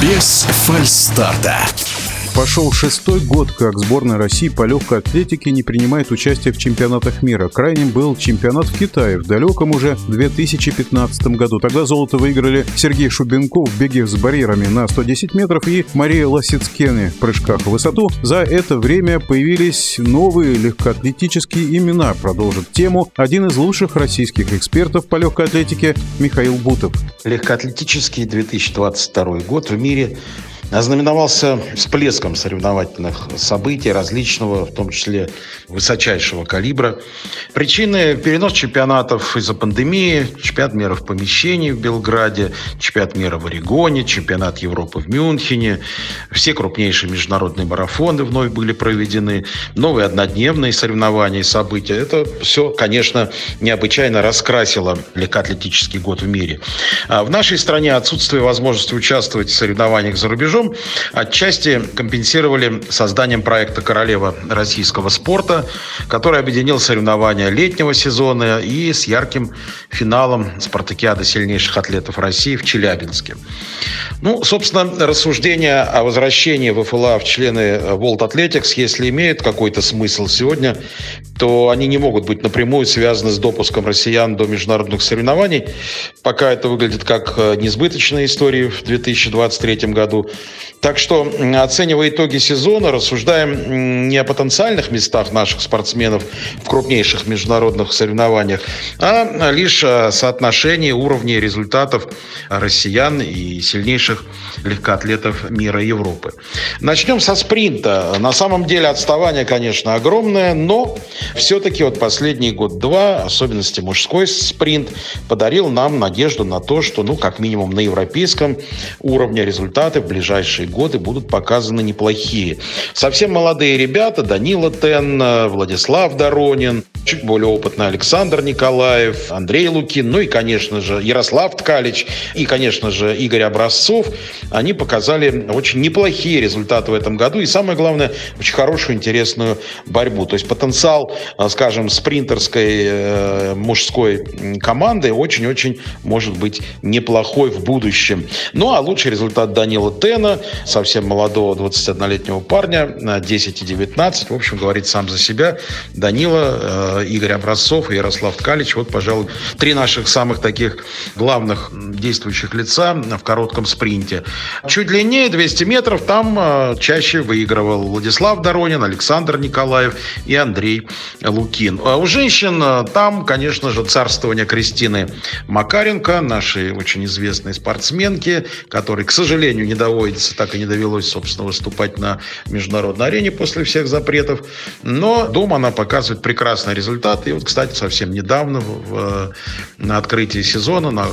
Без фальстарта. Пошел шестой год, как сборная России по легкой атлетике не принимает участие в чемпионатах мира. Крайним был чемпионат в Китае в далеком уже 2015 году. Тогда золото выиграли Сергей Шубенков в беге с барьерами на 110 метров и Мария Лосицкене в прыжках в высоту. За это время появились новые легкоатлетические имена. Продолжит тему один из лучших российских экспертов по легкой атлетике Михаил Бутов. Легкоатлетический 2022 год в мире ознаменовался всплеском соревновательных событий различного, в том числе высочайшего калибра. Причины – перенос чемпионатов из-за пандемии, чемпионат мира в помещении в Белграде, чемпионат мира в Орегоне, чемпионат Европы в Мюнхене. Все крупнейшие международные марафоны вновь были проведены, новые однодневные соревнования и события. Это все, конечно, необычайно раскрасило легкоатлетический год в мире. А в нашей стране отсутствие возможности участвовать в соревнованиях за рубежом рубежом, отчасти компенсировали созданием проекта «Королева российского спорта», который объединил соревнования летнего сезона и с ярким финалом спартакиады сильнейших атлетов России в Челябинске. Ну, собственно, рассуждения о возвращении ВФЛА в члены World Athletics, если имеют какой-то смысл сегодня, то они не могут быть напрямую связаны с допуском россиян до международных соревнований. Пока это выглядит как несбыточная история в 2023 году. Так что, оценивая итоги сезона, рассуждаем не о потенциальных местах наших спортсменов в крупнейших международных соревнованиях, а лишь о соотношении уровней результатов россиян и сильнейших легкоатлетов мира и Европы. Начнем со спринта. На самом деле отставание, конечно, огромное, но все-таки вот последний год-два, особенности мужской спринт, подарил нам надежду на то, что, ну, как минимум на европейском уровне результаты в ближайшие годы будут показаны неплохие. Совсем молодые ребята, Данила Тен, Владислав Доронин, чуть более опытный Александр Николаев, Андрей Лукин, ну и, конечно же, Ярослав Ткалич и, конечно же, Игорь Образцов, они показали очень неплохие результаты в этом году и, самое главное, очень хорошую, интересную борьбу. То есть потенциал, э, скажем, спринтерской э, мужской команды очень-очень может быть неплохой в будущем. Ну, а лучший результат Данила Тена, совсем молодого 21-летнего парня, 10 и 19, в общем, говорит сам за себя. Данила, э, Игорь Образцов и Ярослав Ткалич, вот, пожалуй, три наших самых таких главных действующих лица в коротком спринте. Чуть длиннее, 200 метров, там э, чаще выигрывал Владислав Доронин, Александр Николаев и Андрей Лукин. А у женщин э, там, конечно же, царствование Кристины Макаренко, нашей очень известной спортсменки, которой, к сожалению, не доводится, так и не довелось, собственно, выступать на международной арене после всех запретов. Но дома она показывает прекрасные результаты. И вот, кстати, совсем недавно в, на открытии сезона, на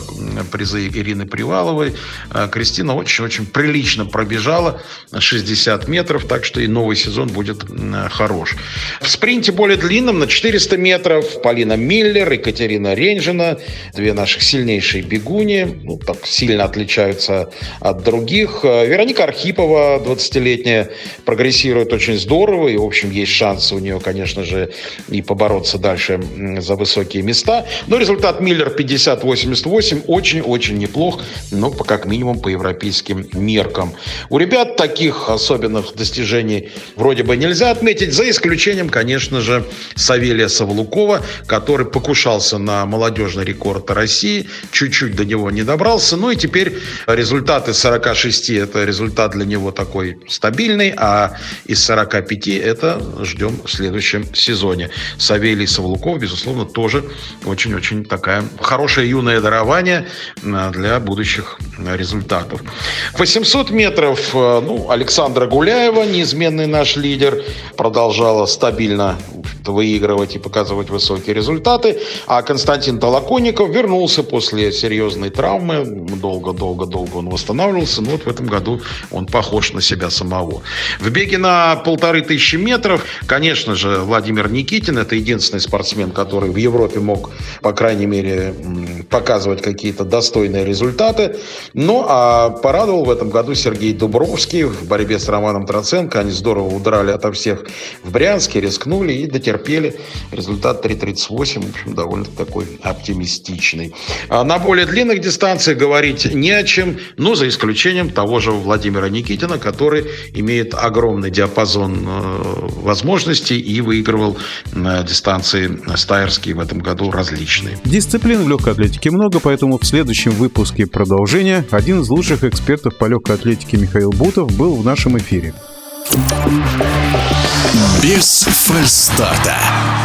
призы Ирины Приваловой, э, Кристина очень-очень прилично пробежала 60 метров, так что и новый сезон будет хорош. В спринте более длинном, на 400 метров, Полина Миллер, Екатерина Ренжина, две наших сильнейшие бегуни, ну, так сильно отличаются от других. Вероника Архипова, 20-летняя, прогрессирует очень здорово, и, в общем, есть шансы у нее, конечно же, и побороться дальше за высокие места. Но результат Миллер 50-88 очень-очень неплох, но как минимум по европейским меркам. У ребят таких особенных достижений вроде бы нельзя отметить, за исключением, конечно же, Савелия Савлукова, который покушался на молодежный рекорд России, чуть-чуть до него не добрался, ну и теперь результаты 46 – это результат для него такой стабильный, а из 45 это ждем в следующем сезоне. Савелий Савлуков, безусловно, тоже очень-очень такая хорошее юное дарование для будущих результатов. 800 метров, э, ну, Александра Гуляева, неизменный наш лидер, продолжала стабильно выигрывать и показывать высокие результаты. А Константин Толоконников вернулся после серьезной травмы. Долго-долго-долго он восстанавливался. Но вот в этом году он похож на себя самого. В беге на полторы тысячи метров, конечно же, Владимир Никитин – это единственный спортсмен, который в Европе мог, по крайней мере, показывать какие-то достойные результаты. Ну, а порадовал в этом году Сергей Дубровский в борьбе с Романом Троценко. Они здорово удрали ото всех в Брянске, рискнули и дотерпели потерпели. Результат 3.38, в общем, довольно такой оптимистичный. А на более длинных дистанциях говорить не о чем, ну, за исключением того же Владимира Никитина, который имеет огромный диапазон э, возможностей и выигрывал на дистанции стайерские в этом году различные. Дисциплин в легкой атлетике много, поэтому в следующем выпуске продолжения один из лучших экспертов по легкой атлетике Михаил Бутов был в нашем эфире. Без фальстарта.